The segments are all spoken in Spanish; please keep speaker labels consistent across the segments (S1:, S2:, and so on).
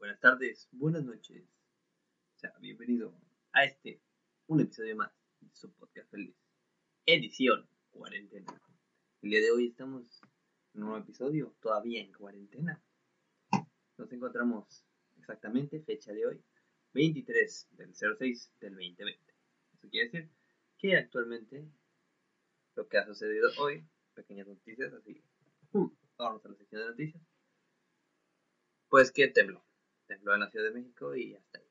S1: buenas tardes, buenas noches. O sea, bienvenido a este, un episodio más de su podcast feliz. Edición cuarentena. El día de hoy estamos en un nuevo episodio, todavía en cuarentena. Nos encontramos exactamente, fecha de hoy, 23 del 06 del 2020. Eso quiere decir que actualmente lo que ha sucedido hoy, pequeñas noticias, así, vamos a la sección de noticias pues que tembló. Tembló en la Ciudad de México y hasta ahí.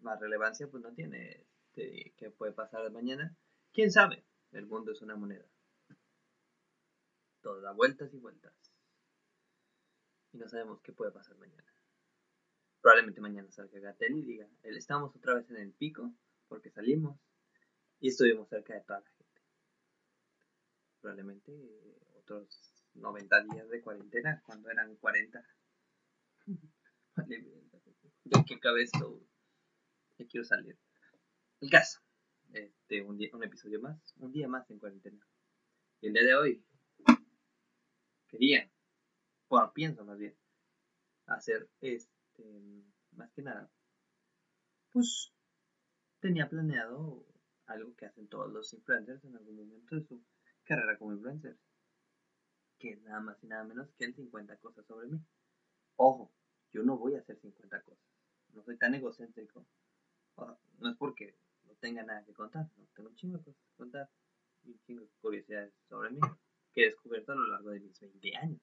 S1: Más relevancia pues no tiene este, qué puede pasar mañana. ¿Quién sabe? El mundo es una moneda. Todo da vueltas y vueltas. Y no sabemos qué puede pasar mañana. Probablemente mañana salga Gatel y diga, estamos otra vez en el pico porque salimos y estuvimos cerca de toda la gente. Probablemente otros 90 días de cuarentena cuando eran 40 Vale, de que acabe esto, ya quiero salir. El caso, este, un, día, un episodio más, un día más en cuarentena. Y el día de hoy, quería, bueno, pienso más bien, hacer este, más que nada, pues tenía planeado algo que hacen todos los influencers en algún momento de su carrera como influencers, que es nada más y nada menos que el 50 cosas sobre mí. Ojo, yo no voy a hacer 50 cosas. No soy tan egocéntrico. no es porque no tenga nada que contar. No tengo un chingo de cosas que contar. Y un chingo de curiosidades sobre mí que he descubierto a lo largo de mis 20 años.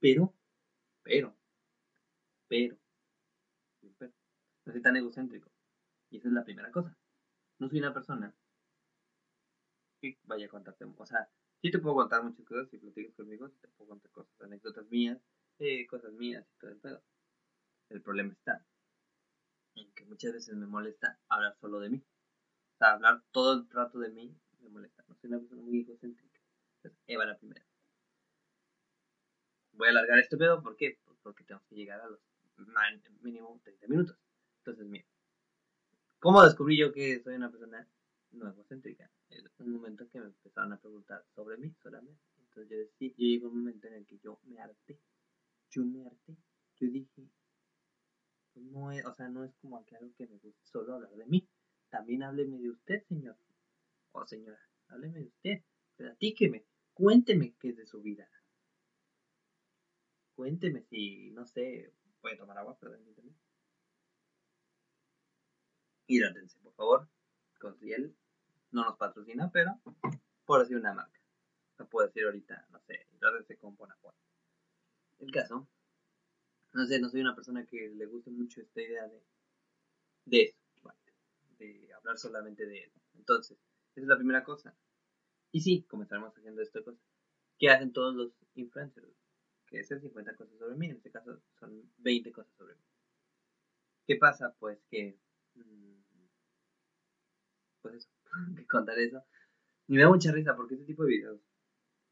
S1: Pero, pero, pero, pero, no soy tan egocéntrico. Y esa es la primera cosa. No soy una persona que vaya a contarte. O sea, sí te puedo contar muchas cosas si platicas conmigo, te puedo contar cosas, anécdotas mías, eh, cosas mías y todo el pedo. El problema está en que muchas veces me molesta hablar solo de mí. O sea, hablar todo el trato de mí me molesta. No soy una persona muy egocéntrica. Entonces, Eva la primera. Voy a alargar este pedo, ¿por qué? Pues porque tengo que llegar a los mínimo 30 minutos. Entonces, mira. ¿Cómo descubrí yo que soy una persona no egocéntrica? En un momento que me empezaron a preguntar sobre mí solamente. Entonces yo decía, yo llegué a un momento en el que yo me harté. Yo me harté. Yo dije, no es, o sea, no es como que algo que me guste solo hablar de mí. También hábleme de usted, señor. O señora, hábleme de usted. Platíqueme. Cuénteme qué es de su vida. Cuénteme si, no sé, puede tomar agua, perdón, Hidrátense, por favor. Con no nos patrocina, pero por decir una marca. No puedo decir ahorita, no sé, hidrátense con agua El caso no sé, no soy una persona que le guste mucho esta idea de, de eso, de hablar solamente de eso. Entonces, esa es la primera cosa. Y sí, comenzaremos haciendo esta cosa. ¿Qué hacen todos los influencers? Que es el 50 cosas sobre mí, en este caso son 20 cosas sobre mí. ¿Qué pasa? Pues que... Mm, pues eso, que contar eso. Y me da mucha risa porque este tipo de videos,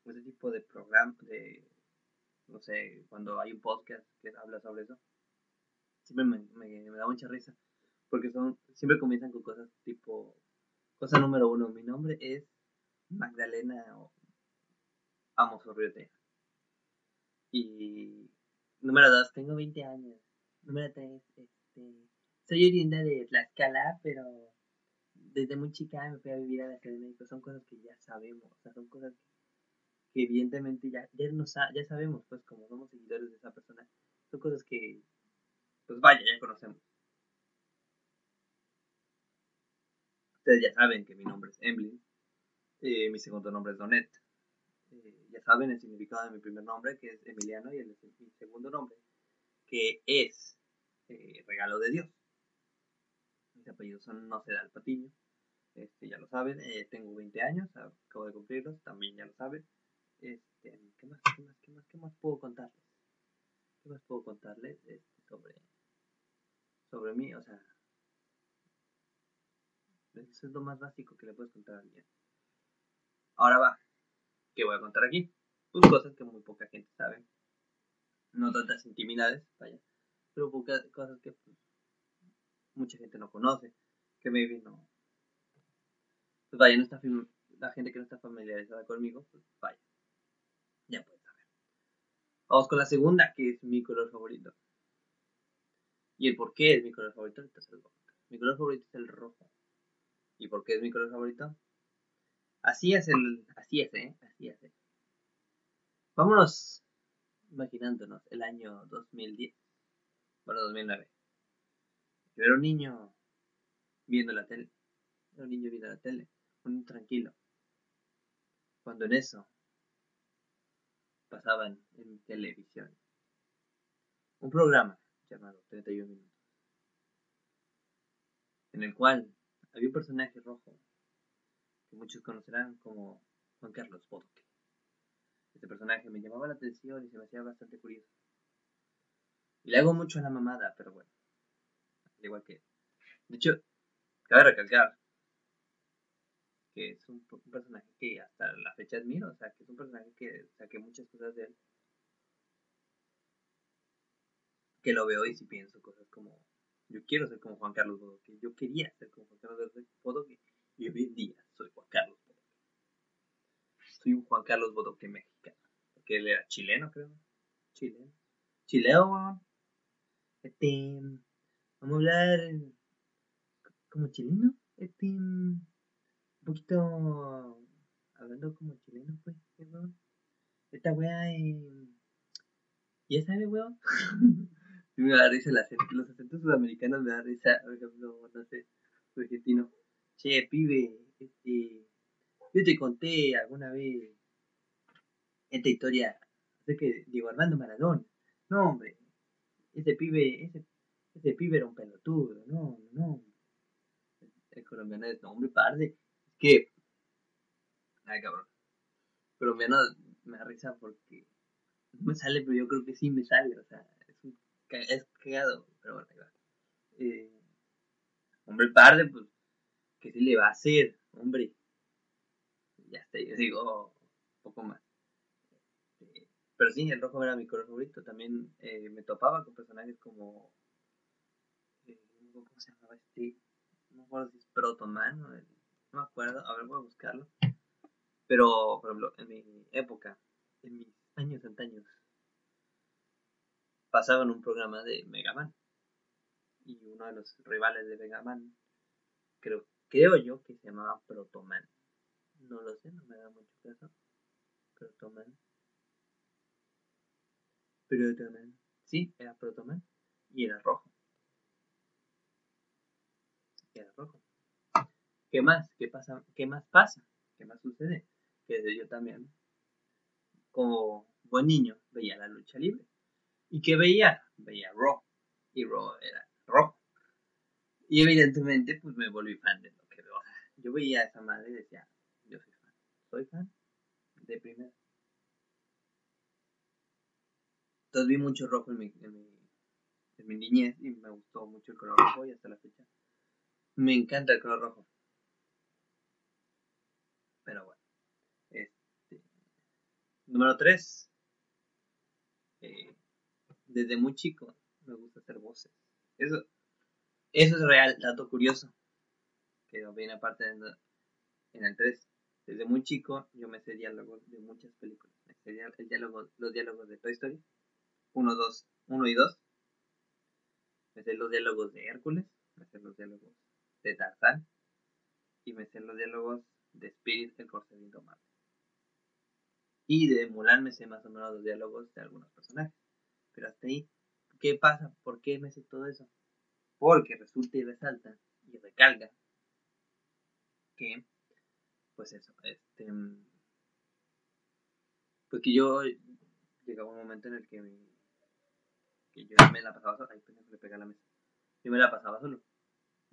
S1: este tipo de programa, de no sé, cuando hay un podcast que habla sobre eso, siempre me, da mucha risa, porque son, siempre comienzan con cosas tipo, cosa número uno, mi nombre es Magdalena o Amo Sorriote. Y número dos, tengo 20 años. Número tres, este, soy oriunda de Tlaxcala, pero desde muy chica me fui a vivir a la Ciudad de México. Son cosas que ya sabemos, o sea, son cosas que que evidentemente ya, ya, ya sabemos, pues como somos seguidores de esa persona, son cosas que, pues vaya, ya conocemos. Ustedes ya saben que mi nombre es Emily, eh, mi segundo nombre es Donet. Eh, ya saben el significado de mi primer nombre, que es Emiliano, y el mi segundo nombre, que es eh, regalo de Dios. Mis apellidos son No el Patiño. Este, ya lo saben, tengo 20 años, acabo de cumplirlos, también ya lo saben. Este, ¿qué más, qué más, qué más, qué más puedo contarles? ¿Qué más puedo contarles este, sobre, sobre mí? O sea, eso es lo más básico que le puedes contar a alguien. Ahora va, ¿qué voy a contar aquí? Pues cosas que muy poca gente sabe. No tantas intimidades, vaya, pero pocas cosas que pues, mucha gente no conoce, que maybe no. Pues vaya, no está la gente que no está familiarizada conmigo, pues vaya, ya puedes saber. Vamos con la segunda, que es mi color favorito. Y el por qué es mi color favorito, Mi color favorito es el rojo. ¿Y por qué es mi color favorito? Así es el, así es, ¿eh? Así es. ¿eh? Vámonos imaginándonos el año 2010, bueno, 2009. Yo era un niño viendo la tele, era un niño viendo la tele, un tranquilo. Cuando en eso pasaban en televisión un programa llamado 31 minutos, en el cual había un personaje rojo que muchos conocerán como Juan Carlos Bodoque. Este personaje me llamaba la atención y se me hacía bastante curioso. Y le hago mucho a la mamada, pero bueno, al igual que... De hecho, cabe recalcar que es un, personaje que hasta la fecha admiro, o sea, que es un personaje que saqué muchas cosas de él. Que lo veo y si pienso cosas como, yo quiero ser como Juan Carlos Bodoque, yo quería ser como Juan Carlos Bodoque, y hoy en día soy Juan Carlos Bodoque. Soy un Juan Carlos Bodoque mexicano, porque él era chileno, creo. Chileno. Chileo, Este, vamos a hablar como chileno. Este, poquito hablando como chileno, pues, weón. Esta weá es. ¿Ya sabe, weón? me da risa los acentos sudamericanos, me da risa, por ejemplo, no sé, argentino. Che, pibe, este. Yo te conté alguna vez esta historia de Diego Armando Maradona. No, hombre, ese pibe, ese, ese pibe era un pelotudo, no, no. El colombiano es, no, hombre, parde que. Ay, cabrón. Pero menos me da risa porque no me sale, pero yo creo que sí me sale. O sea, es, un, es cagado. Pero bueno, ahí va. Eh, hombre, parde, pues, ¿qué se le va a hacer? Hombre. Ya está, yo digo un poco más. Eh, pero sí, el rojo era mi color favorito. También eh, me topaba con personajes como. Eh, ¿Cómo se llamaba este? No me acuerdo si es Protoman o el me acuerdo, a ver, voy a buscarlo. Pero, por ejemplo, en mi época, en mis años antaños, pasaban un programa de Mega Man. Y uno de los rivales de Mega Man, creo, creo yo que se llamaba Protoman. No lo sé, no me da mucho caso. Protoman. Protoman. Sí, era Protoman. Y era rojo. Era rojo. ¿Qué más? ¿Qué pasa? ¿Qué más pasa? ¿Qué más sucede? Que yo también, como buen niño, veía la lucha libre. ¿Y qué veía? Veía Raw. Y Raw era rojo. Y evidentemente, pues me volví fan de lo que veo. Yo veía a esa madre y decía, yo soy fan. Soy fan de primera. Entonces vi mucho rojo en mi, en mi, en mi niñez y me gustó mucho el color rojo y hasta la fecha. Me encanta el color rojo. Pero bueno. Este, número 3. Eh, desde muy chico me gusta hacer voces. Eso, eso es real, dato curioso. Que viene aparte en, en el 3. Desde muy chico yo me sé diálogos de muchas películas. Me sé el diálogo, los diálogos de Toy Story. 1, 2, 1 y 2. Me sé los diálogos de Hércules. Me sé los diálogos de Tarzán. Y me sé los diálogos de Spirit, el corcel indomable. Y de Mulan me sé más o menos los diálogos de algunos personajes. Pero hasta ahí, ¿qué pasa? ¿Por qué me sé todo eso? Porque resulta y resalta y recalga que, pues eso, este, pues que yo llegaba un momento en el que, que yo me la pasaba solo, ay, le pega la mesa, yo me la pasaba solo,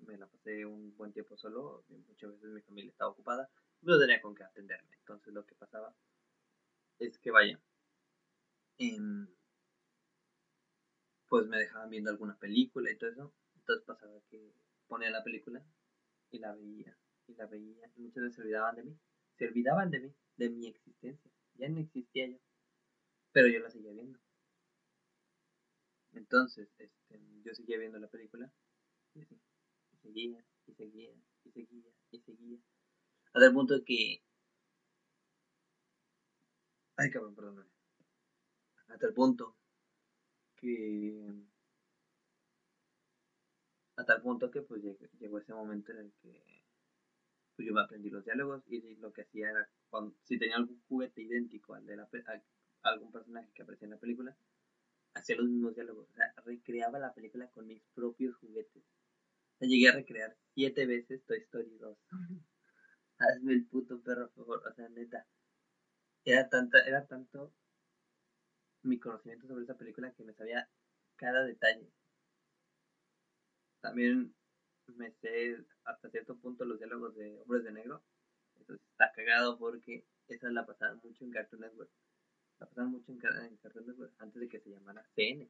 S1: me la pasé un buen tiempo solo, muchas veces mi familia estaba ocupada, no tenía con qué atenderme. Entonces lo que pasaba es que vaya, em, pues me dejaban viendo alguna película y todo eso. Entonces pasaba que ponía la película y la veía, y la veía, y muchas veces se olvidaban de mí, se olvidaban de mí, de mi existencia. Ya no existía yo, pero yo la seguía viendo. Entonces, este, yo seguía viendo la película y así seguía, y seguía, y seguía, y seguía. Hasta el punto que. Ay, cabrón, perdóname. Hasta el punto que. A tal punto que pues llegó, ese momento en el que pues, yo me aprendí los diálogos y lo que hacía era, cuando, si tenía algún juguete idéntico al de la, algún personaje que aparecía en la película, hacía los mismos diálogos. O sea, recreaba la película con mis propios juguetes. Sea, llegué a recrear siete veces Toy Story 2. Hazme el puto perro, por favor. O sea, neta. Era, tanta, era tanto mi conocimiento sobre esa película que me sabía cada detalle. También me sé hasta cierto punto los diálogos de Hombres de Negro. Eso está cagado porque esa la pasaban mucho en Cartoon Network. La pasaban mucho en, Cartoon Network antes de que se llamara CN.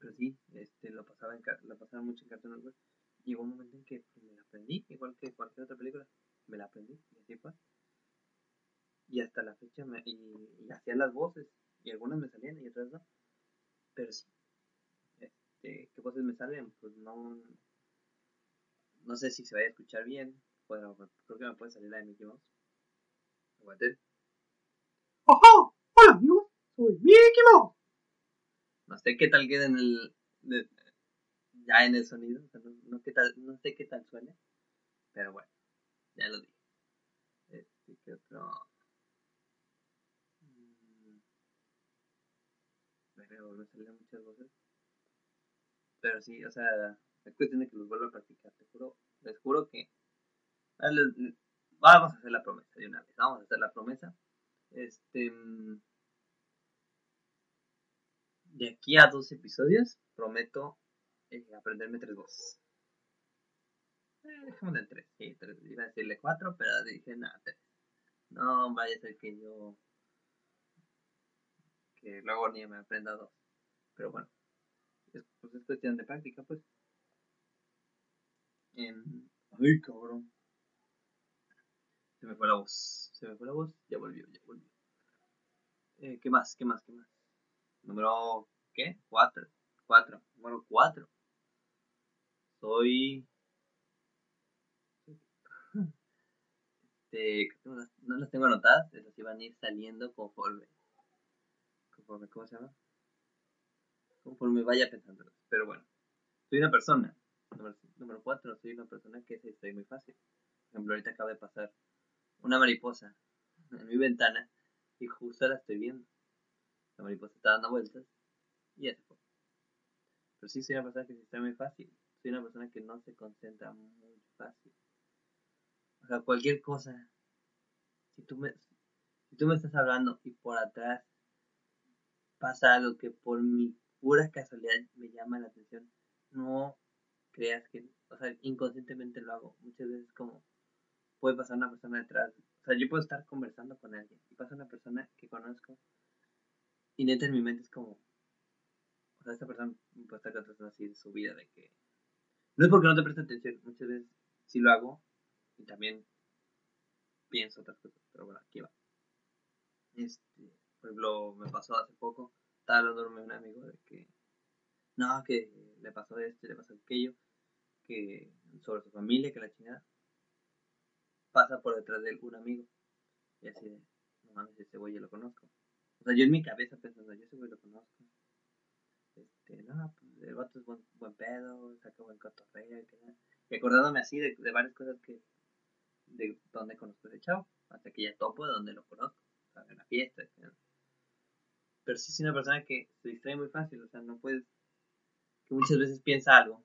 S1: Pero sí, este, lo, pasaba en, lo pasaba mucho en Cartoon Network. Llegó un momento en que pues, me la aprendí, igual que cualquier otra película. Me la aprendí, y así fue. Y hasta la fecha me, y, hacía las voces. Y algunas me salían y otras no. Pero sí. Este, ¿Qué voces me salen? Pues no. No sé si se vaya a escuchar bien. Bueno, creo que me puede salir la de Mickey Mouse. Aguante.
S2: ¡Ajá! Hola amigos, soy Mickey Mouse.
S1: No sé qué tal queda en el. ya en el sonido. no, sé qué tal suena. Pero bueno, ya lo dije. Este, ¿qué otro? pero me salían muchas voces. Pero sí, o sea, es cuestión de que los vuelva a practicar, te juro, les juro que vamos a hacer la promesa de una vez, vamos a hacer la promesa. Este de aquí a dos episodios prometo eh, aprenderme tres voces. Eh, dejemos en tres, sí, tres. Iba a decirle cuatro, pero dije nada, tres. No vaya a ser que yo que luego ni me aprenda dos. Pero bueno, es, pues es cuestión de práctica, pues. Ay, cabrón. Se me fue la voz. Se me fue la voz. Ya volvió, ya volvió. Eh, ¿Qué más? ¿Qué más? ¿Qué más? Número, ¿qué? Cuatro. Cuatro. Número cuatro. Soy... Este, no las tengo anotadas, esas iban a ir saliendo conforme ¿cómo se llama? Conforme vaya pensando. Pero bueno, soy una persona. Número, cuatro, soy una persona que se estoy muy fácil. Por ejemplo, ahorita acaba de pasar una mariposa en mi ventana y justo la estoy viendo. La mariposa está dando vueltas y fue. Pero sí soy una persona que se está muy fácil. Soy una persona que no se concentra muy fácil. O sea, cualquier cosa. Si tú me, si tú me estás hablando y por atrás pasa algo que por mi pura casualidad me llama la atención, no creas que, o sea, inconscientemente lo hago. Muchas veces como puede pasar una persona detrás, o sea, yo puedo estar conversando con alguien y pasa una persona que conozco y neta en mi mente es como, o sea, esta persona puede estar contando así de su vida, de que no es porque no te preste atención, muchas veces sí lo hago y también pienso otras cosas, pero bueno, aquí va. Este, por ejemplo, me pasó hace poco, estaba hablando con un amigo de que, no, que le pasó esto, le pasó aquello, que sobre su familia, que la chingada, pasa por detrás de él un amigo. Y así de, no mames, ese güey yo lo conozco. O sea, yo en mi cabeza pensando, yo ese güey lo conozco. Este, no, pues el vato es buen, buen pedo, saca buen cotorreo, y acordándome así de, de varias cosas que, de donde conozco a ese chavo, hasta que ya topo de donde lo conozco, o sea, en la fiesta, pero sí es una persona que se distrae muy fácil, o sea, no puedes, que muchas veces piensa algo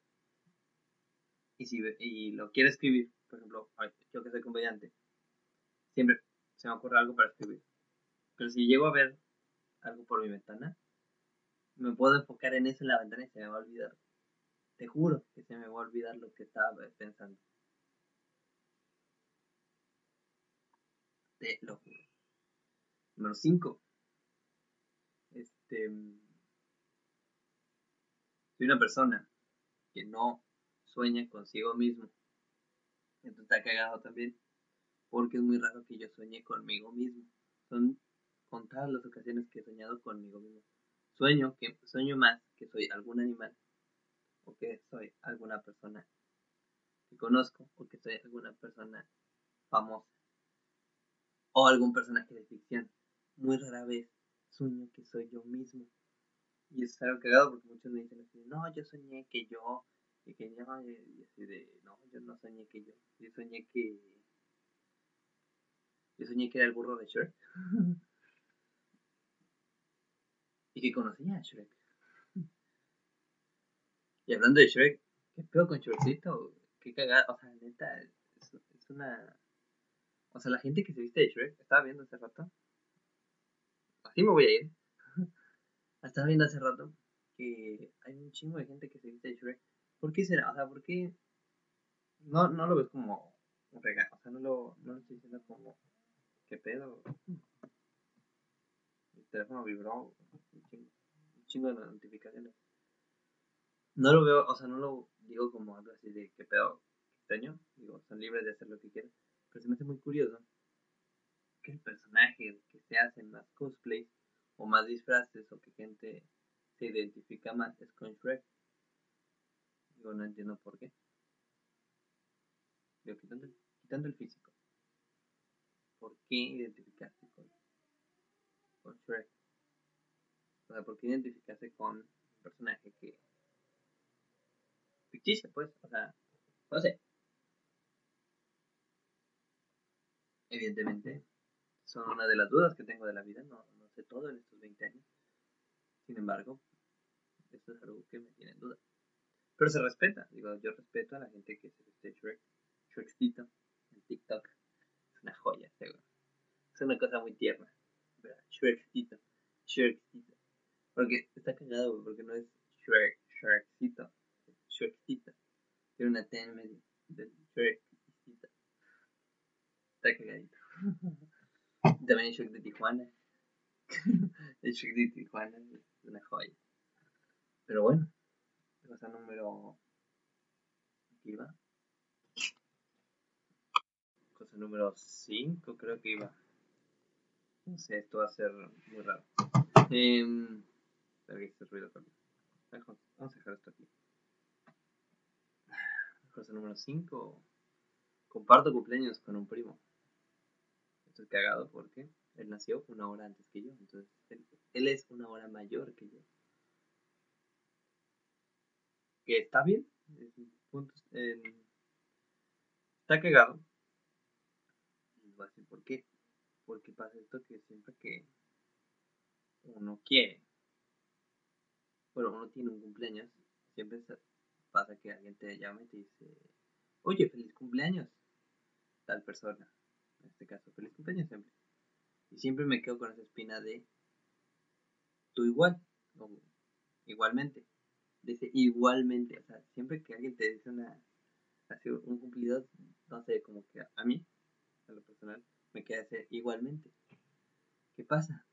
S1: y, si, y lo quiere escribir, por ejemplo, yo que soy comediante, siempre se me ocurre algo para escribir. Pero si llego a ver algo por mi ventana, me puedo enfocar en eso en la ventana y se me va a olvidar. Te juro que se me va a olvidar lo que estaba pensando. Te lo juro. Número 5 este, soy una persona que no sueña consigo mismo. Esto está cagado también, porque es muy raro que yo sueñe conmigo mismo. Son contadas las ocasiones que he soñado conmigo mismo. Sueño que sueño más que soy algún animal o que soy alguna persona que conozco o que soy alguna persona famosa o algún personaje de ficción. Muy rara vez sueño que soy yo mismo. Y es algo cagado porque muchos me dicen así, no, yo soñé que yo, y que yo, y así de, no, yo no soñé que yo, yo soñé que, yo soñé que era el burro de Shrek. y que conocía a Shrek. Y hablando de Shrek, ¿qué pedo con Shrekcito? Qué cagada, o sea, neta, es, es una... O sea, la gente que se viste de Shrek, estaba viendo hace rato. Así me voy a ir. estaba viendo hace rato que hay un chingo de gente que se viste de Shrek. ¿Por qué será? O sea, ¿por qué no, no lo ves como un regalo? O sea, no lo, no lo estoy diciendo como, ¿qué pedo? El teléfono vibró, un chingo, un chingo de notificaciones. No lo veo, o sea, no lo digo como algo así de, ¿qué pedo? Extraño. Digo, son libres de hacer lo que quieran. Pero se me hace muy curioso que el personaje que se hace más cosplays o más disfraces o que gente se identifica más es con Shrek. Digo, no entiendo por qué. Digo, quitando, quitando el físico. ¿Por qué identificarse con, con Shrek? O sea, ¿por qué identificarse con un personaje que... ficticio, pues? O sea, no sé. Evidentemente, son una de las dudas que tengo de la vida. No, sé todo en estos 20 años. Sin embargo, esto es algo que me tiene en duda. Pero se respeta. Digo, yo respeto a la gente que se viste Shrek. Shrekcito en TikTok. Es una joya, seguro. Es una cosa muy tierna. Shrekcito. Shrekcito. Porque está cagado, porque no es Shrek, Shrekcito. Es Shrekcito. Tiene una T en medio. De Shrekcito. Está cagadito. También Shrek de Tijuana. el Shrek de Tijuana es una joya. Pero bueno, cosa número. Aquí iba. Cosa número 5, creo que iba. No sé, esto va a ser muy raro. Eh, este ruido cambie. Vamos a dejar esto aquí. Cosa número 5. Comparto cumpleaños con un primo. Esto es cagado porque él nació una hora antes que yo. Entonces, él, es una hora mayor que yo que está bien. Está cagado. Y voy por qué. Porque pasa esto que siempre que uno quiere, bueno, uno tiene un cumpleaños, siempre pasa que alguien te llama y te dice, oye, feliz cumpleaños, tal persona. En este caso, feliz cumpleaños siempre. Y siempre me quedo con esa espina de, tú igual, o igualmente dice igualmente, o sea, siempre que alguien te dice una, así, un cumplido, no sé, como que a mí, a lo personal, me queda decir igualmente. ¿Qué pasa?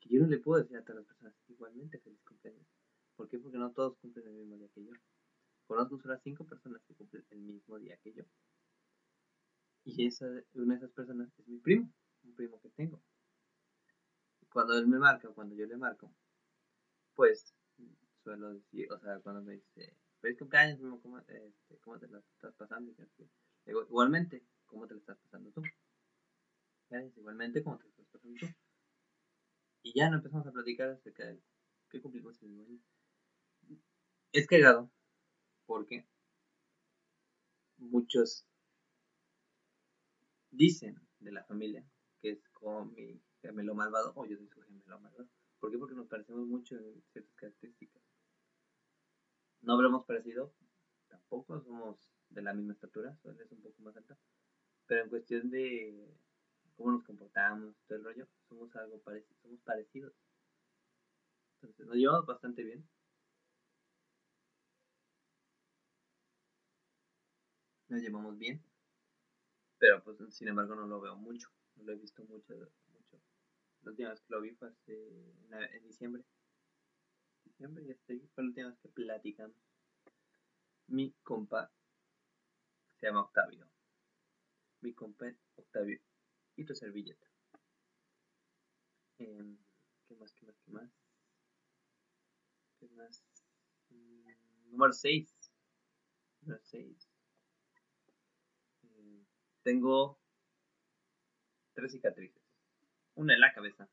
S1: Que yo no le puedo decir a todas las personas igualmente feliz cumpleaños. ¿Por qué? Porque no todos cumplen el mismo día que yo. Conozco solo a cinco personas que cumplen el mismo día que yo. Y esa, una de esas personas es mi primo, un primo que tengo. Cuando él me marca cuando yo le marco, pues suelo decir, o sea, cuando me dice, feliz cumpleaños, ¿cómo, este, ¿cómo te lo estás pasando? Y digo, igualmente, ¿cómo te lo estás pasando tú? Igualmente, ¿cómo te tú? Y ya no empezamos a platicar acerca de qué cumplimos el. Es cagado, porque muchos dicen de la familia que es como mi gemelo malvado o yo soy su gemelo malvado. ¿Por? Porque nos parecemos mucho en ciertas características no habremos parecido, tampoco somos de la misma estatura, él es un poco más alta, pero en cuestión de cómo nos comportamos, todo el rollo, somos algo parecido, somos parecidos. Entonces nos llevamos bastante bien. Nos llevamos bien, pero pues sin embargo no lo veo mucho, no lo he visto mucho, mucho. La última vez que lo vi fue hace, en diciembre diciembre y estoy fue la última vez que platicamos. Mi compa se llama Octavio. Mi compa Octavio. Y tu servilleta. Eh, ¿Qué más? ¿Qué más? ¿Qué más? ¿Qué más? Mm, número 6. Número 6. Eh, tengo tres cicatrices. Una en la cabeza.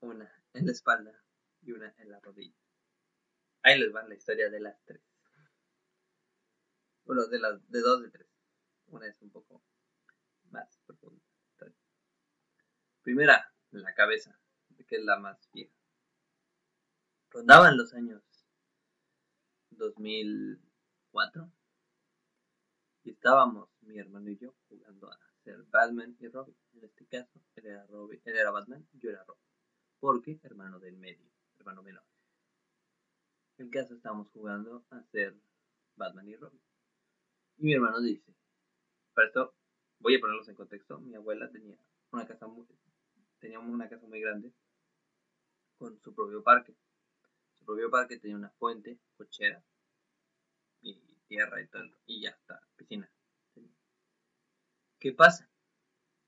S1: Una en la espalda y una en la rodilla. Ahí les va la historia de las tres. Bueno, de las de dos de tres. Una es un poco más profunda. Primera, la cabeza, que es la más vieja. Rondaban los años 2004 y estábamos, mi hermano y yo, jugando a ser Batman y Robin. En este caso, él era, Robin, él era Batman, yo era Robin. Porque hermano del medio, hermano menor. En el caso, estábamos jugando a ser Batman y Robin. Y mi hermano dice, para esto voy a ponerlos en contexto, mi abuela tenía una casa muy, tenía una casa muy grande con su propio parque. Su propio parque tenía una fuente, cochera y tierra y todo, y ya está, piscina. ¿Qué pasa?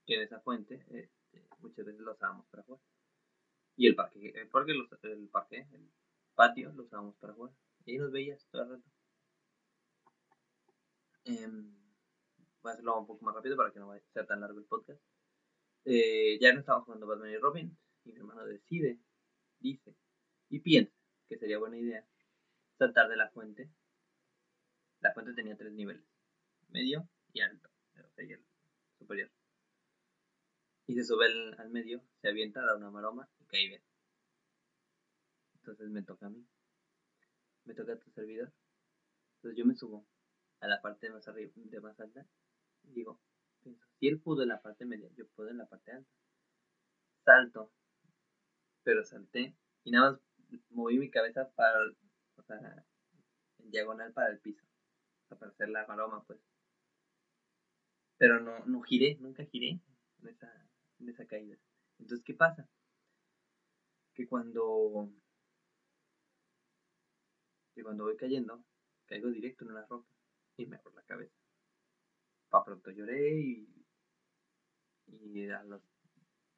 S1: Que en esa fuente este, muchas veces lo usábamos para jugar. Y el parque, el parque, el parque, el patio lo usábamos para jugar. Y ahí nos veías todo el rato. Em, voy a hacerlo un poco más rápido para que no sea tan largo el podcast. Eh, ya no estábamos jugando Batman y Robin. Y mi hermano decide, dice y piensa que sería buena idea saltar de la fuente. La fuente tenía tres niveles: medio y alto. el superior. Y se sube al, medio, se avienta, da una maroma y cae bien. Entonces me toca a mí. Me toca a tu servidor. Entonces yo me subo a la parte más arriba, de más alta. Y digo, si él pudo en la parte media, yo puedo en la parte alta. Salto. Pero salté. Y nada más moví mi cabeza para, en diagonal para el piso. O para hacer la maroma, pues. Pero no, no giré, nunca giré en esa, en esa caída. Entonces, ¿qué pasa? Que cuando, que cuando voy cayendo, caigo directo en una roca y me abro la cabeza. Para pronto lloré y, y a los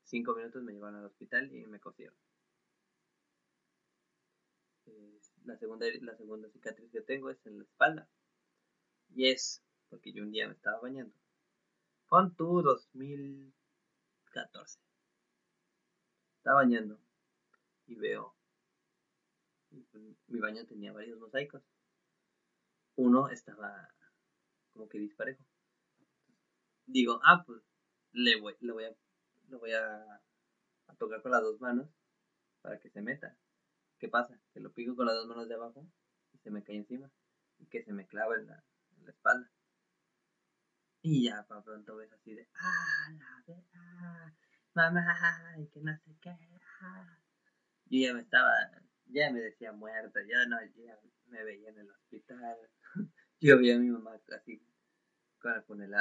S1: cinco minutos me llevaron al hospital y me cosieron. la, segunda, la segunda cicatriz que tengo es en la espalda. Y es porque yo un día me estaba bañando. Con tu 2014. Estaba bañando y veo. Mi baño tenía varios mosaicos. Uno estaba como que disparejo. Digo, ah, pues le voy, le voy, a, le voy a, tocar con las dos manos para que se meta. ¿Qué pasa? Que lo pico con las dos manos de abajo y se me cae encima y que se me clava en la, espalda. Y ya para pronto ves así de, ah, la verdad, mamá, y que no sé qué. Ah". Yo ya me estaba, ya me decía muerta, ya no, ya me veía en el hospital. Yo vi a mi mamá así,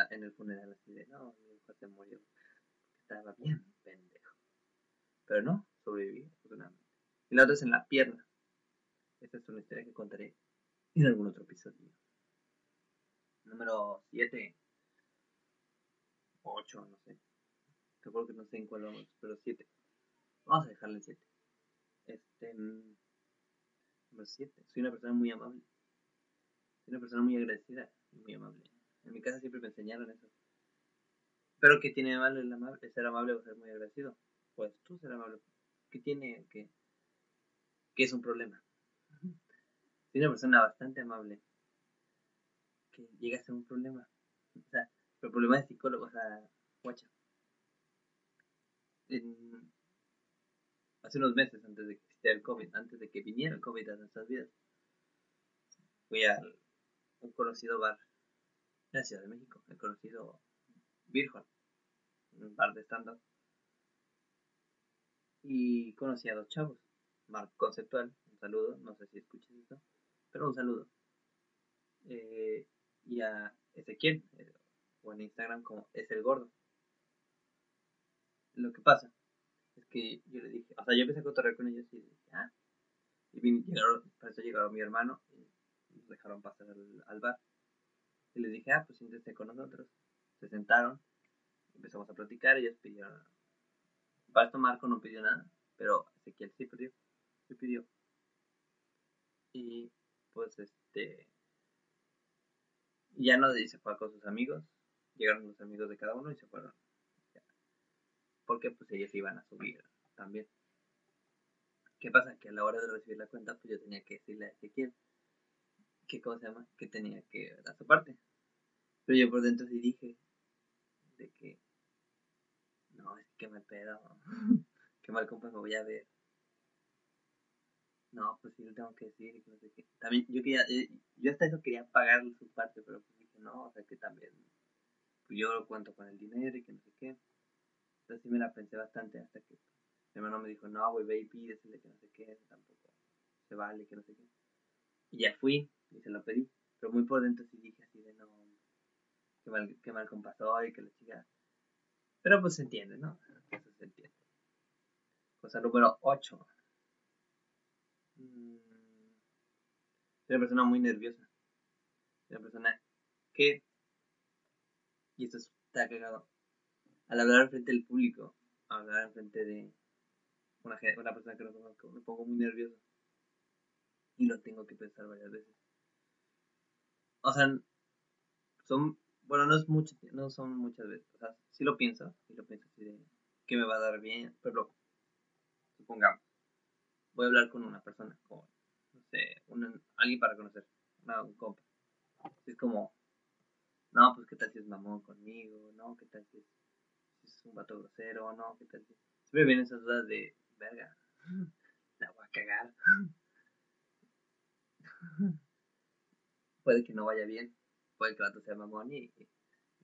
S1: en el funeral así de, no, mi hijo se murió. Estaba bien pendejo. Pero no, sobreviví, afortunadamente y la otra es en la pierna. Esta es una historia que contaré en algún otro episodio. Número 7. 8, no sé. Recuerdo que no sé en cuál vamos, pero 7. Vamos a dejarle en 7. Este. Mm, número 7. Soy una persona muy amable. Soy una persona muy agradecida y muy amable. En mi casa siempre me enseñaron eso. Pero ¿qué tiene el, amable, ser amable o ser muy agradecido? Pues tú ser amable. ¿Qué tiene que que es un problema. Soy una persona bastante amable que llega a ser un problema. O sea, el problema de psicólogo, o sea, guacha. hace unos meses, antes de que existiera el COVID, antes de que viniera el COVID a nuestras vidas, fui a un conocido bar en la Ciudad de México, el conocido Virgen, un bar de stand-up. Y conocí a dos chavos Marco Conceptual, un saludo, no sé si escuchas esto, pero un saludo. Eh, y a Ezequiel, eh, o en Instagram como es el gordo. Lo que pasa es que yo le dije, o sea, yo empecé a cotorrear con ellos y dije, ah, y llegaron, para eso llegaron mi hermano y nos dejaron pasar al, bar. Y les dije, ah, pues siéntense con nosotros. Se sentaron, empezamos a platicar, ellos pidieron, para esto Marco no pidió nada, pero Ezequiel sí pidió pidió. Y pues este ya no se fue con sus amigos, llegaron los amigos de cada uno y se fueron. Porque pues ellos iban a subir también. ¿Qué pasa? Que a la hora de recibir la cuenta, pues yo tenía que decirle a Ezequiel que, ¿cómo se llama? Que tenía que dar su parte. Pero yo por dentro sí dije de que, no, es que mal pedo, qué mal compa me voy a ver. No, pues sí, lo tengo que decir, que no sé qué. También, yo quería, eh, yo hasta eso quería pagar su parte, pero pues dije, no, o sea que también, pues yo cuento con el dinero y que no sé qué. Entonces sí me la pensé bastante hasta que mi hermano me dijo, no, güey, ve y pídesele que no sé qué, tampoco se vale, que no sé qué. Y ya fui y se lo pedí, pero muy por dentro sí dije así de, no, qué mal, qué mal compasó y que la chica... Pero pues se entiende, ¿no? Eso se entiende. Cosa número 8. Mm, soy una persona muy nerviosa. Soy una persona que, y esto está cagado, al hablar frente del público, hablar frente de una, una persona que no conozco, me pongo muy nervioso. Y lo tengo que pensar varias veces. O sea, son, bueno, no es mucho, no son muchas veces. O sea, sí lo pienso, sí lo pienso así de que me va a dar bien, pero supongamos, voy a hablar con una persona, con, no sé, alguien para conocer, un compa. Es como, no, pues qué tal si es mamón conmigo, no, qué tal si es, un vato grosero, no, qué tal si... Siempre vienen esas dudas de, verga, la voy a cagar. Puede que no vaya bien, puede que el vato sea mamón y,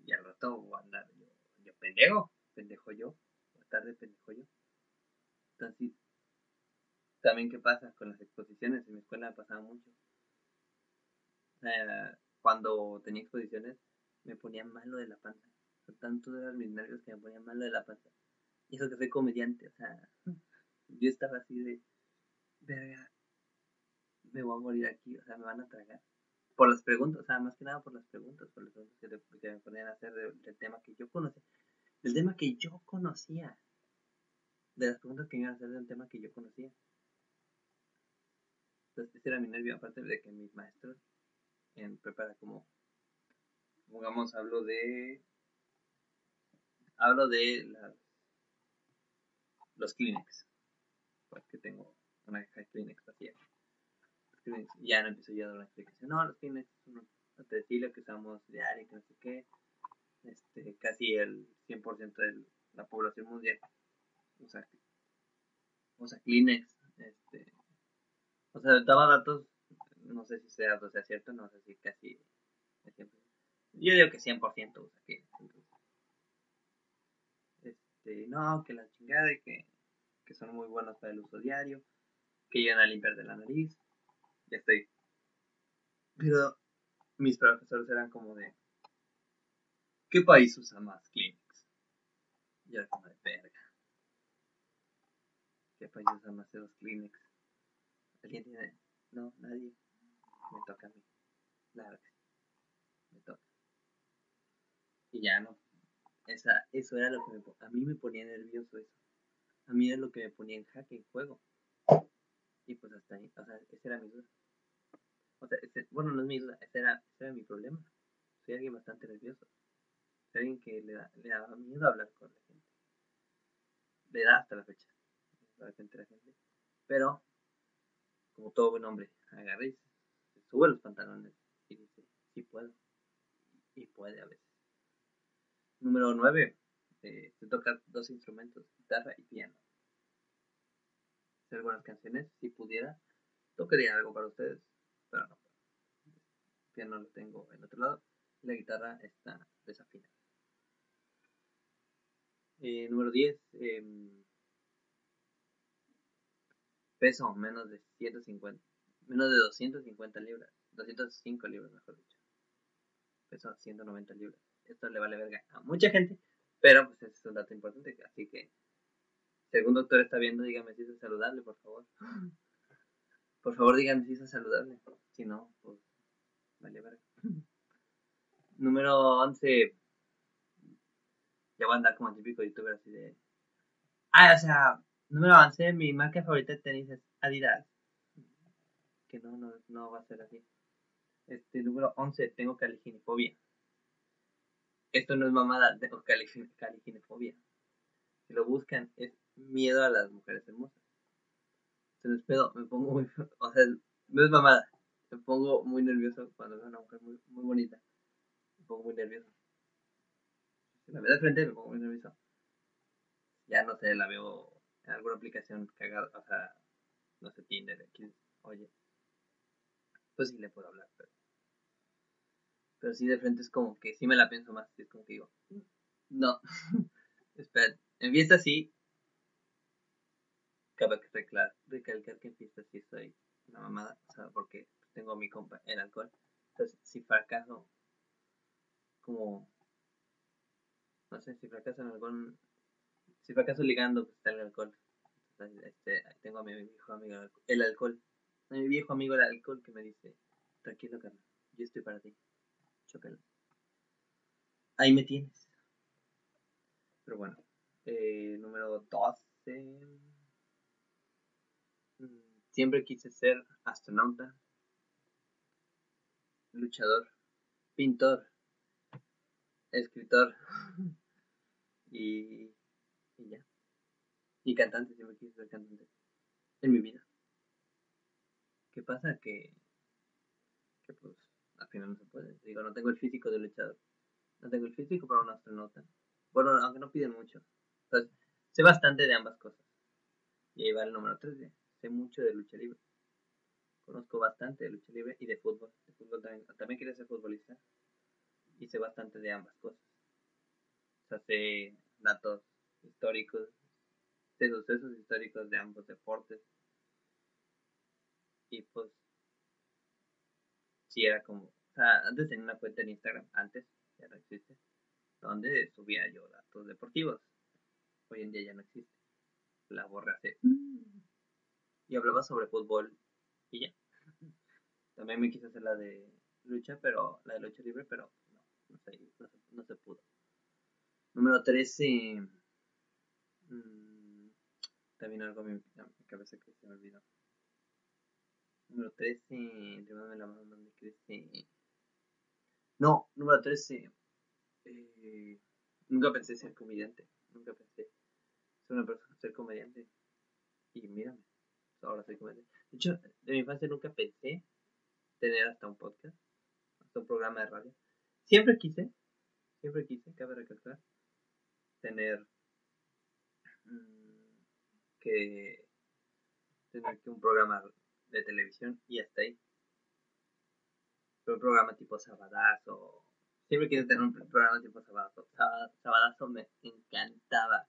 S1: y, al rato voy a andar yo, yo pendejo, pendejo yo, o tarde pendejo yo. Entonces, también qué pasa con las exposiciones, en mi escuela pasaba mucho. Eh, cuando tenía exposiciones me ponía malo de la panza. tanto eran mis nervios que me ponían malo de la panza. Y eso que soy comediante, o sea, yo estaba así de, verga, me voy a morir aquí, o sea, me van a tragar. Por las preguntas, o sea, más que nada por las preguntas, por las preguntas que, me ponían a hacer del, tema que yo conocía, del tema que yo conocía, de las preguntas que me iban a hacer del tema que yo conocía. Entonces, ese era mi nervio, aparte de que mis maestros en prepara como, digamos, hablo de, hablo de las, los Kleenex, porque tengo una caja de Kleenex vacía. Ya no empiezo yo a dar una explicación, no, los son un utensilio que usamos diario, que no sé qué, este, casi el 100% de la población mundial usa, usa Kleenex, este, o sea, daba datos, no sé si sea, o sea cierto, no sé si casi Yo digo que 100% usa Kleenex, este, no, que la chingada que, que son muy buenos para el uso diario, que llegan a limpiar de la nariz, ya estoy. Pero mis profesores eran como de, ¿qué país usa más Kleenex? Yo era como de verga. ¿Qué país usa más los Kleenex? ¿Alguien tiene? No, nadie. Me toca a mí. Claro Me toca. Y ya no. Esa, eso era lo que me, a mí me ponía nervioso eso. A mí era lo que me ponía en jaque, en juego. Y pues hasta ahí, o sea, esa era mi duda. O sea, bueno, no es mi duda, ese era, ese era mi problema. Soy alguien bastante nervioso. Soy alguien que le, da, le daba miedo hablar con la gente. Le da hasta la fecha. La gente, la gente. Pero como todo buen hombre, agarra y sube los pantalones y dice, sí puedo. Y puede a veces. Número 9. Eh, se toca dos instrumentos, guitarra y piano. Buenas canciones, si pudiera, tocaría algo para ustedes, pero no. Piano lo tengo en otro lado la guitarra está desafinada. Eh, número 10. peso menos de 150, menos de 250 libras, 205 libras mejor dicho. Peso 190 libras. Esto le vale verga a mucha gente, pero pues es un dato importante, así que si algún doctor está viendo, dígame si es saludable, por favor. Por favor, dígame si es saludable. Si no, pues vale verga. Número 11. Ya voy a andar como típico youtuber así de... Ah, o sea, Número 11, mi marca favorita de tenis es Adidas. Que no, no, no va a ser así. Este, número 11, tengo caliginefobia. Esto no es mamada, tengo caliginefobia. Si lo buscan, es miedo a las mujeres hermosas. se les pedo, me pongo muy, o sea, no es mamada, me pongo muy nervioso cuando veo una mujer muy, muy bonita, me pongo muy nervioso. Si la veo de frente, me pongo muy nervioso. Ya no sé, la veo en alguna aplicación cagada, o sea, no sé, Tinder, aquí, oye, pues sí le puedo hablar, pero, pero sí de frente es como que sí me la pienso más, es como que digo, no, espera, en fiesta sí, cabe recalcar, recalcar que en fiesta sí soy una mamada, o sea, porque tengo a mi compa el alcohol, entonces si fracaso, como, no sé, si fracaso en algún, si fracaso ligando, pues está el alcohol, entonces, este, tengo a mi viejo amigo el alcohol, a mi viejo amigo el alcohol que me dice, tranquilo carnal, yo estoy para ti, chócalo. Ahí me tienes. Pero bueno, eh, número 12. Siempre quise ser astronauta, luchador, pintor, escritor y, y ya. Y cantante, siempre quise ser cantante en mi vida. ¿Qué pasa? Que, que pues al final no se puede. Digo, no tengo el físico de luchador. No tengo el físico para un astronauta. Bueno, aunque no piden mucho. Entonces, sé bastante de ambas cosas. Y ahí va el número 3. Sé mucho de lucha libre. Conozco bastante de lucha libre y de fútbol. De fútbol también, también quería ser futbolista. Y sé bastante de ambas cosas. O datos históricos, sé sucesos históricos de ambos deportes. Y pues, sí era como, o sea, antes tenía una cuenta en Instagram, antes, ya no existe, donde subía yo datos deportivos. Hoy en día ya no existe. La borré hace. Y hablaba sobre fútbol y ya. También me quise hacer la de lucha, pero la de lucha libre, pero no, no se, no se, no se pudo. Número 13. Mmm, también algo en mi, cabeza que se me olvidó. Número 13. Llévame la mano donde crece. No, número 13. Eh, nunca pensé ser comediante. Nunca pensé ser una persona, ser comediante. Y mírame, ahora soy comediante. De hecho, de mi infancia nunca pensé tener hasta un podcast, hasta un programa de radio. Siempre quise, siempre quise, cabe recalcar, tener mmm, que tener que un programa de televisión y hasta ahí. Pero un programa tipo Sabadazo. Siempre quise tener un programa tipo Sabadazo. Sabadazo me encantaba.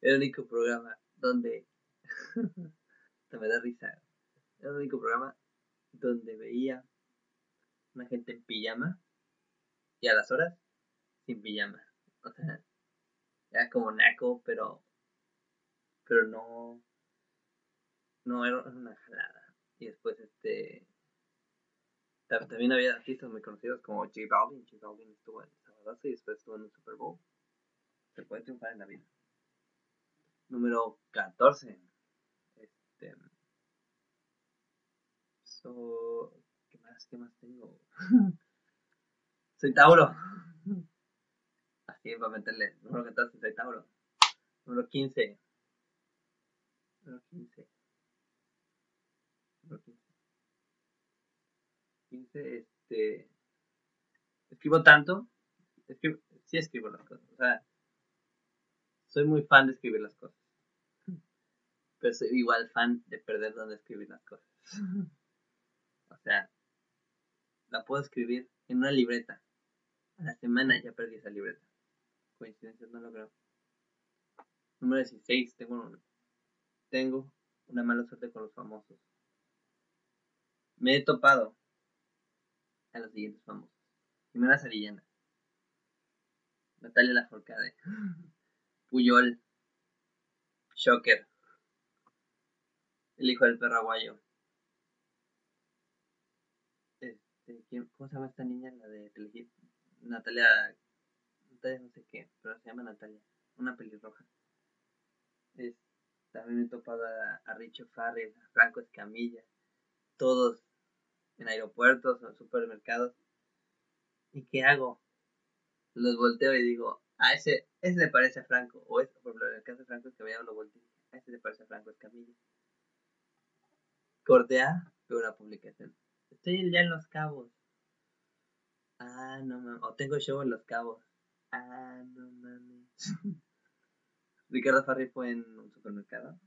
S1: Era el único programa donde se me da risa. Era el único programa donde veía una gente en pijama y a las horas sin pijama. O sea, era como naco, pero pero no no era una jalada. Y después este también había artistas muy conocidos como J Balvin. J Balvin estuvo en Sabadazo y después estuvo en un Super Bowl. Se puede triunfar en la vida. Número 14. Este. So, ¿Qué más? ¿Qué más tengo? soy Tauro. Así para meterle. Número 14, soy Tauro. Número 15. Número 15. Número 15. 15, este. Escribo tanto. Escribo, sí escribo las cosas. O sea, soy muy fan de escribir las cosas. Pero soy igual fan de perder donde escribir las cosas. O sea, la puedo escribir en una libreta. A la semana ya perdí esa libreta. Coincidencias no lo creo. Número 16. Tengo, un, tengo una mala suerte con los famosos. Me he topado a los siguientes famosos. Jimena Sarillana. Natalia Laforcade. Puyol. Shocker. El hijo del perraguayo. Este, ¿quién, ¿Cómo se llama esta niña? La de Telehit. Natalia. Natalia no sé qué, pero se llama Natalia. Una pelirroja. Es, también he topado a, a Richo a Franco Escamilla. Todos en aeropuertos o supermercados. ¿Y qué hago? Los volteo y digo, a ese, ese le parece a Franco. O este, por ejemplo, en el caso de Franco Escamilla lo volteo. A ese le parece a Franco Escamilla. Corte A, veo una publicación. Estoy ya en Los Cabos. Ah, no mames. O tengo show en Los Cabos. Ah, no mames. Ricardo Farri fue en un supermercado.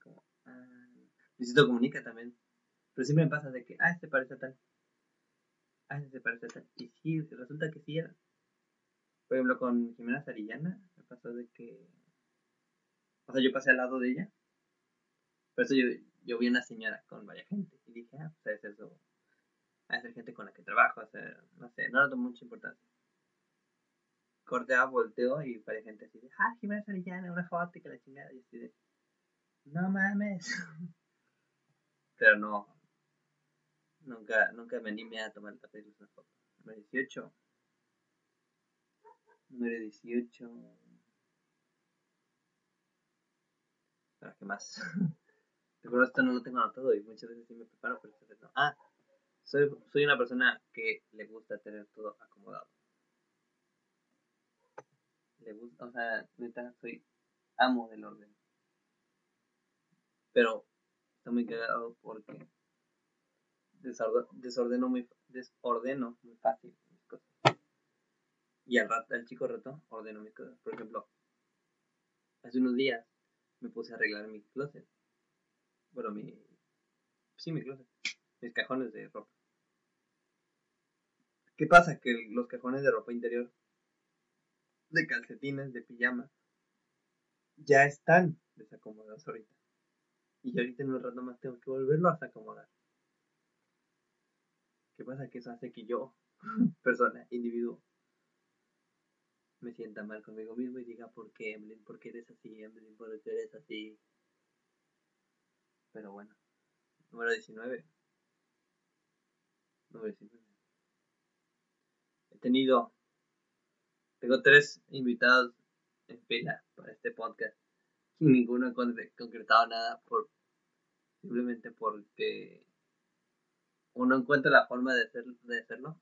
S1: Como, ah. Luisito Comunica también. Pero siempre me pasa de que, ah, este parece tal. Ah, este parece tal. Y sí, resulta que sí era. Por ejemplo, con Jimena Sarillana, me pasó de que. O sea, yo pasé al lado de ella. Por eso yo, yo vi una señora con varias gente. Y dije, ah, pues es eso. A ser gente con la que trabajo, a ser, no sé, no le doy mucha importancia. Corte A, volteo y varias gente así de, ah, Jimena Sarillana, una foto y que la chingada. Y así de, no mames. Pero no, nunca, nunca me animé a tomar el de una foto. Número 18. Número 18. ¿Para qué más? Pero esto no lo tengo anotado y muchas veces sí me preparo, pero vez no. Ah, soy, soy una persona que le gusta tener todo acomodado. Le gusta, o sea, neta, soy amo del orden. Pero está muy cagado porque desordeno muy, desordeno muy fácil mis cosas. Y al, rato, al chico rato ordeno mis cosas. Por ejemplo, hace unos días me puse a arreglar mi closet. Bueno, mi... Sí, mi closet. Mis cajones de ropa. ¿Qué pasa? Que los cajones de ropa interior, de calcetines, de pijama, ya están desacomodados ahorita. Y ahorita en un rato más tengo que volverlo a acomodar. ¿Qué pasa? Que eso hace que yo, persona, individuo, me sienta mal conmigo mismo y diga, ¿por qué, Emily? ¿Por qué eres así, Emily? ¿Por qué eres así? Pero bueno. Número 19. Número 19. He tenido, tengo tres invitados en fila para este podcast y ninguno ha concretado nada por simplemente porque uno encuentra la forma de, hacer, de hacerlo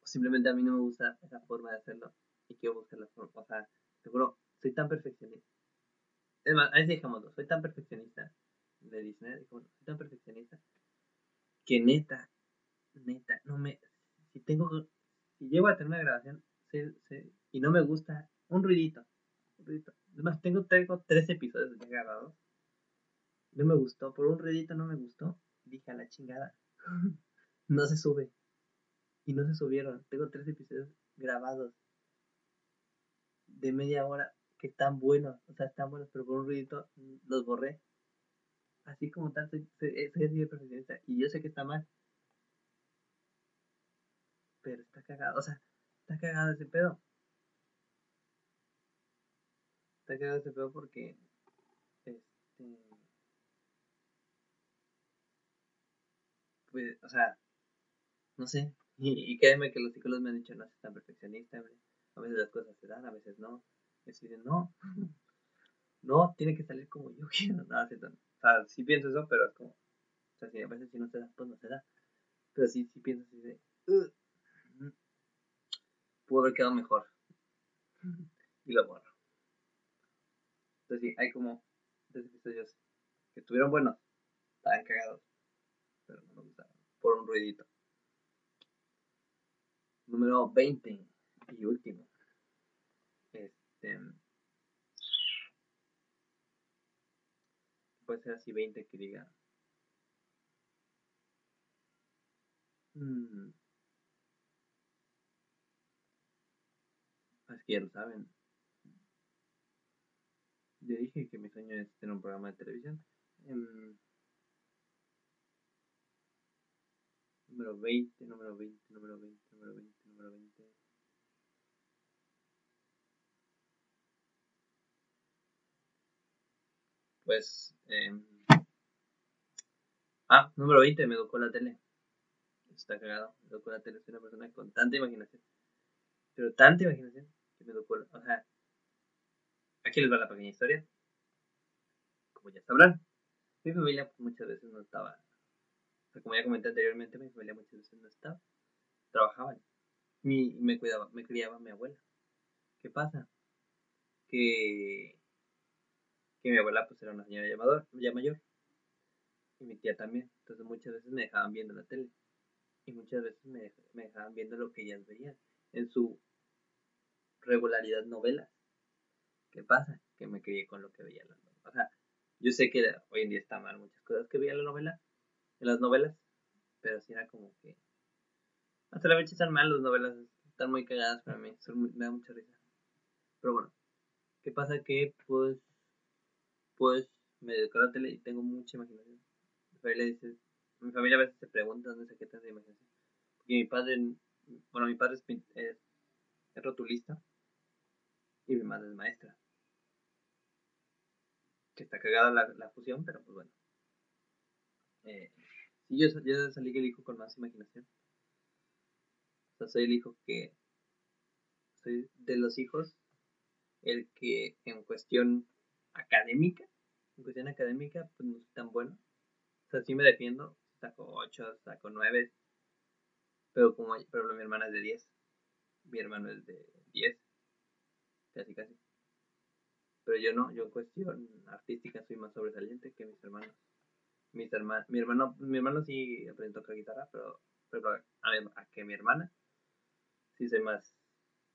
S1: o simplemente a mí no me gusta esa forma de hacerlo y quiero buscar la forma, o sea, seguro, soy tan perfeccionista. Es más, ahí dejamos, soy tan perfeccionista de Disney, soy tan perfeccionista que neta, neta, no me, si tengo, si llego a tener una grabación y no me gusta, un ruidito, un ruidito. Además, tengo, tengo tres episodios ya grabados. No me gustó, por un ruidito no me gustó. Dije a la chingada. no se sube. Y no se subieron. Tengo tres episodios grabados de media hora que están buenos, o sea, están buenos, pero por un ruidito los borré. Así como tal, soy, soy, soy profesionista y yo sé que está mal. Pero está cagado, o sea, está cagado ese pedo. Está cagado ese pedo porque, este, pues, o sea, no sé. Y, y créeme que los psicólogos me han dicho, no seas tan perfeccionista, a veces las cosas se dan, a veces no. Y dicen, no, no, tiene que salir como yo quiero. No, o sea, sí pienso eso, pero es como, o sea, si a veces si no se da, pues no se da. Pero sí, sí pienso así de, pudo haber quedado mejor. Y lo borro. Entonces sí, hay como tres episodios que estuvieron buenos, estaban cagados, pero no me gustaron, por un ruidito. Número 20 y último. Este. Puede ser así 20 que diga. Hmm. Es que ya lo saben. Yo dije que mi sueño es tener un programa de televisión. Em, número 20, número 20, número 20, número 20, número 20. Pues... Em, ah, número 20, me educó la tele. Está cagado, me educó la tele, soy una persona con tanta imaginación. Pero tanta imaginación que me educó, o sea, aquí les va la pequeña historia. Como ya sabrán, mi familia muchas veces no estaba, como ya comenté anteriormente, mi familia muchas veces no estaba, trabajaban. Y me cuidaba, me criaba mi abuela. ¿Qué pasa? Que que mi abuela pues era una señora llamador, ya mayor. y mi tía también. Entonces muchas veces me dejaban viendo la tele. Y muchas veces me, dej- me dejaban viendo lo que ellas veían. En su regularidad novelas. ¿Qué pasa? Que me crié con lo que veía las novelas. O sea, yo sé que hoy en día está mal muchas cosas que veía en la novela, en las novelas, pero sí era como que hasta la fecha están mal las novelas, están muy cagadas para mí, son muy- me da mucha risa. Pero bueno, ¿qué pasa? Que pues, pues me dedico a la tele y tengo mucha imaginación. Mi familia dice, mi familia a veces se pregunta dónde saqué tanta imaginación. Porque mi padre, bueno, mi padre es, es, rotulista y mi madre es maestra. Que está cagada la, la fusión, pero pues bueno. Eh, sí, yo, yo salí el hijo con más imaginación. O sea, soy el hijo que. Soy de los hijos el que en cuestión académica, en cuestión académica, pues no soy tan bueno. O sea, sí me defiendo, saco 8, saco 9, pero como, por ejemplo, mi hermana es de 10, mi hermano es de 10, casi casi. Pero yo no, yo en cuestión artística soy más sobresaliente que mis hermanos. Mis hermanos, mi hermano, mi hermano sí aprendió a tocar guitarra, pero, pero a, a que mi hermana sí soy más,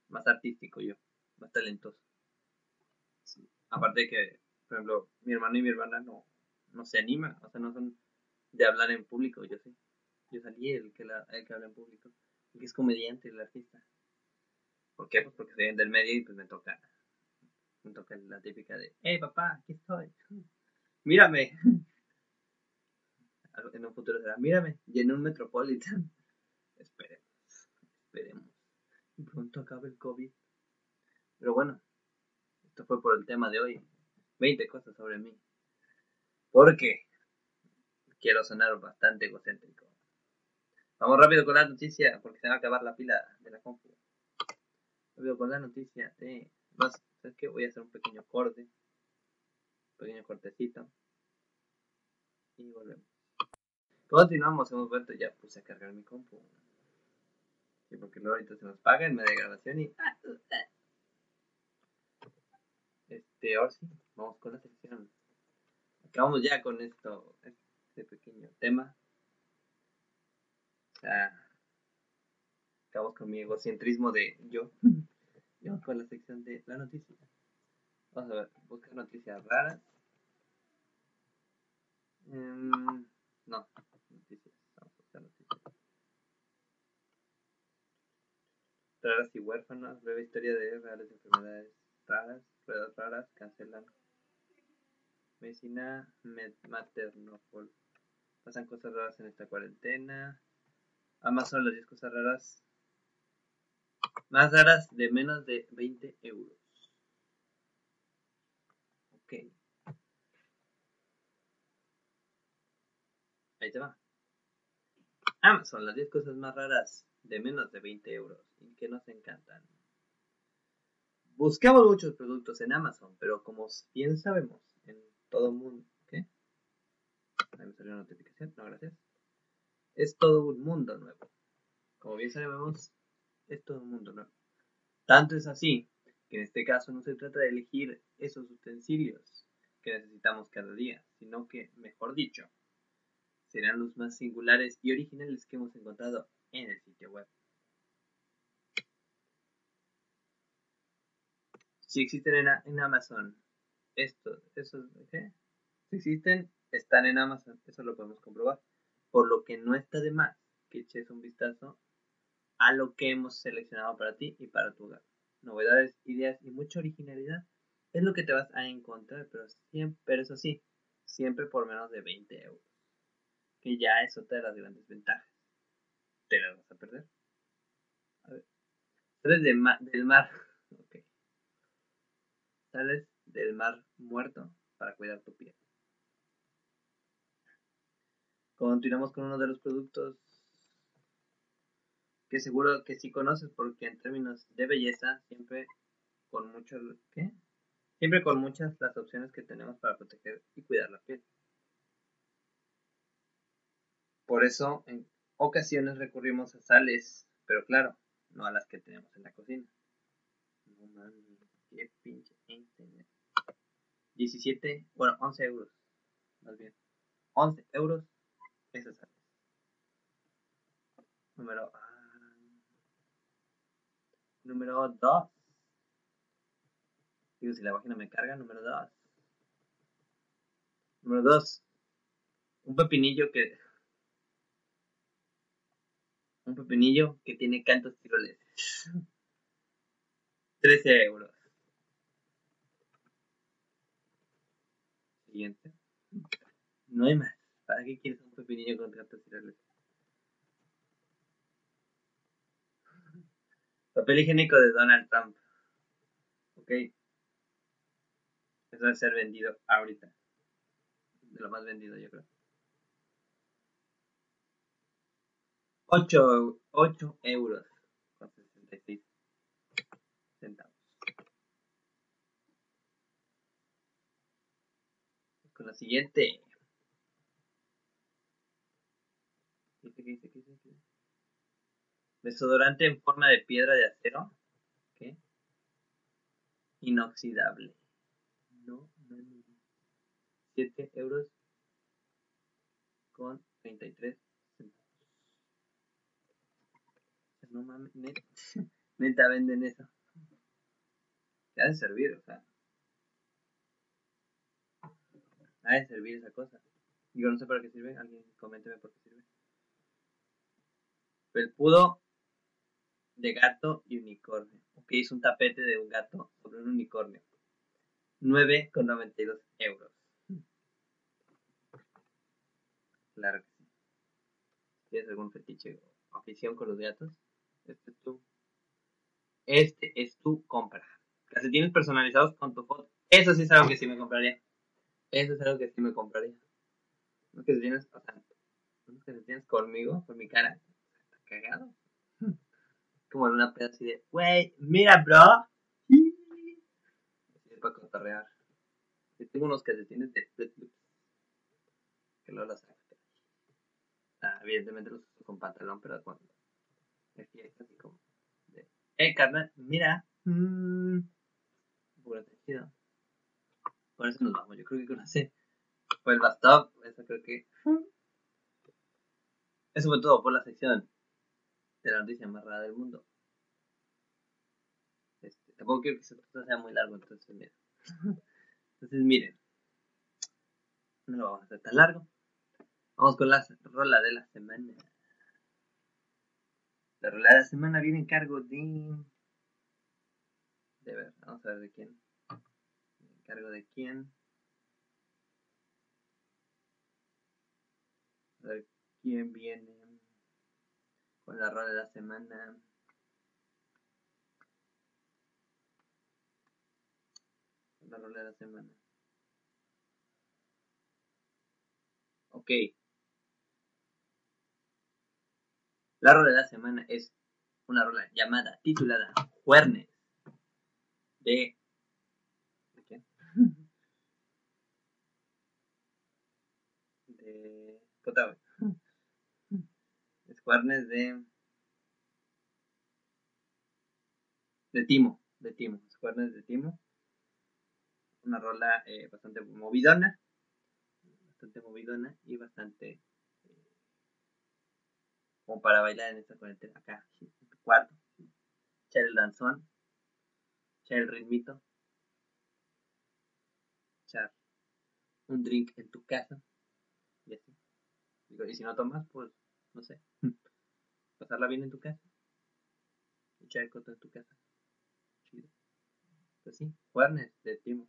S1: más artístico yo, más talentoso. Sí. Aparte de que, por ejemplo, mi hermano y mi hermana no, no se animan, o sea, no son de hablar en público, yo sí. Yo salí el que, la, el que habla en público, el que es comediante, el artista. ¿Por qué? Pues porque soy del medio y pues me toca, me toca la típica de, hey papá, aquí estoy, mírame. En un futuro será, mírame, llené un Metropolitan. Esperemos, esperemos. Y pronto acabe el COVID. Pero bueno, esto fue por el tema de hoy. 20 cosas sobre mí. Porque quiero sonar bastante egocéntrico. Vamos rápido con la noticia, porque se va a acabar la pila de la compu. Rápido con la noticia de... Más, ¿sabes qué? Voy a hacer un pequeño corte. Un pequeño cortecito. Y volvemos. Continuamos, hemos vuelto. Ya puse a cargar mi compu. Sí, porque luego ahorita se nos paga en media grabación y... Este, ahora sí, vamos con la sección. Acabamos ya con esto, este pequeño tema. Acabamos con mi egocentrismo de yo. Y vamos con la sección de la noticia. Vamos a ver, buscar noticias raras. Mm, no, noticias. Vamos a buscar noticias. Raras y huérfanas, breve historia de reales enfermedades raras, ruedas raras, cancelan medicina maternopol. Pasan cosas raras en esta cuarentena. Amazon las 10 cosas raras más raras de menos de 20 euros. Ok. Ahí te va. Amazon, las 10 cosas más raras de menos de 20 euros y que nos encantan. Buscamos muchos productos en Amazon, pero como bien sabemos, en todo mundo. ¿Qué? Ahí me salió una notificación, no, gracias. Es todo un mundo nuevo. Como bien sabemos, es todo un mundo nuevo. Tanto es así que en este caso no se trata de elegir esos utensilios que necesitamos cada día, sino que, mejor dicho, serán los más singulares y originales que hemos encontrado en el sitio web. Si existen en, Amazon estos, esos, ¿qué? Si existen, están en Amazon, eso lo podemos comprobar. Por lo que no está de más que eches un vistazo a lo que hemos seleccionado para ti y para tu hogar. Novedades, ideas y mucha originalidad es lo que te vas a encontrar, pero siempre, pero eso sí, siempre por menos de 20 euros. Que ya es otra de las grandes ventajas. ¿Te las vas a perder? A ver. Sales de ma del mar. Ok. Sales del mar muerto para cuidar tu piel. Continuamos con uno de los productos que seguro que sí conoces porque en términos de belleza siempre con mucho ¿qué? Siempre con muchas las opciones que tenemos para proteger y cuidar la piel. Por eso en ocasiones recurrimos a sales, pero claro, no a las que tenemos en la cocina. Qué pinche internet. 17, bueno, 11 euros, más bien. 11 euros. Eso es Número, ah, número 2. Digo, si la página me carga, número 2. Número 2. Un pepinillo que. Un pepinillo que tiene cantos tiroleses. 13 euros. No hay más. ¿Para qué quieres un pepinillo con cantos tiroleses? Papel higiénico de Donald Trump. Ok. Eso debe ser vendido ahorita. De lo más vendido, yo creo. 8, 8 euros con 66 centavos. Con la siguiente. Desodorante en forma de piedra de acero. ¿Qué? Inoxidable. No, no, no. 7 euros con 33 centavos. No mames, neta, neta venden eso. ¿Qué ha de servir? O sea. Ha de servir esa cosa. Digo, no sé para qué sirve. Alguien coménteme por qué sirve. Felpudo de gato y unicornio. Ok, es un tapete de un gato sobre un unicornio. 9,92 euros. Claro que sí. ¿Tienes algún fetiche o afición con los gatos? Este es tu, este es tu compra. Calcetines personalizados con tu foto. Eso sí es algo que sí me compraría. Eso es algo que sí me compraría. No que tienes, o sea, que tienes conmigo, con mi cara. Está cagado como en una peda así de, wey, mira, bro. Así para cotorrear. Yo tengo unos calcetines de flip Que luego los saco. Ah, evidentemente los uso con pantalón, pero cuando fiesta así como de, eh, carnal, mira. Mmm, puro tejido. Con eso nos vamos. Yo creo que con ese fue el bastop. Eso creo que. Eso fue todo por la sección de la noticia más rara del mundo. Este, tampoco quiero que esto sea muy largo, entonces miren. Entonces miren. No lo vamos a hacer tan largo. Vamos con la rola de la semana. La rola de la semana viene en cargo de... De ver, vamos a ver de quién. Cargo de quién. A quién viene con la rola de la semana. La rola de la semana. Ok. La rola de la semana es una rola llamada, titulada Juernes. ¿De quién? De. Potable. Cuernes de. de Timo. De Timo. Cuernes de Timo. Una rola eh, bastante movidona. Bastante movidona y bastante. Eh, como para bailar en esta cuarentena. Acá, en tu cuarto. Echar el danzón. Echar el ritmito. Echar un drink en tu casa. Y así. Y si no tomas, pues no sé, pasarla bien en tu casa, echar el coto en tu casa, chido. Pues sí, Warner de Timo.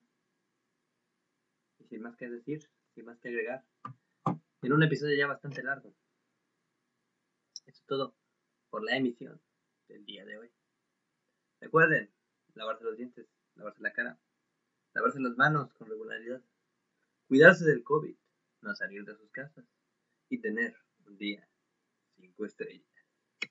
S1: Y sin más que decir, sin más que agregar, en un episodio ya bastante largo. Eso es todo por la emisión del día de hoy. Recuerden, lavarse los dientes, lavarse la cara, lavarse las manos con regularidad, cuidarse del COVID, no salir de sus casas y tener un día cinco estrellas.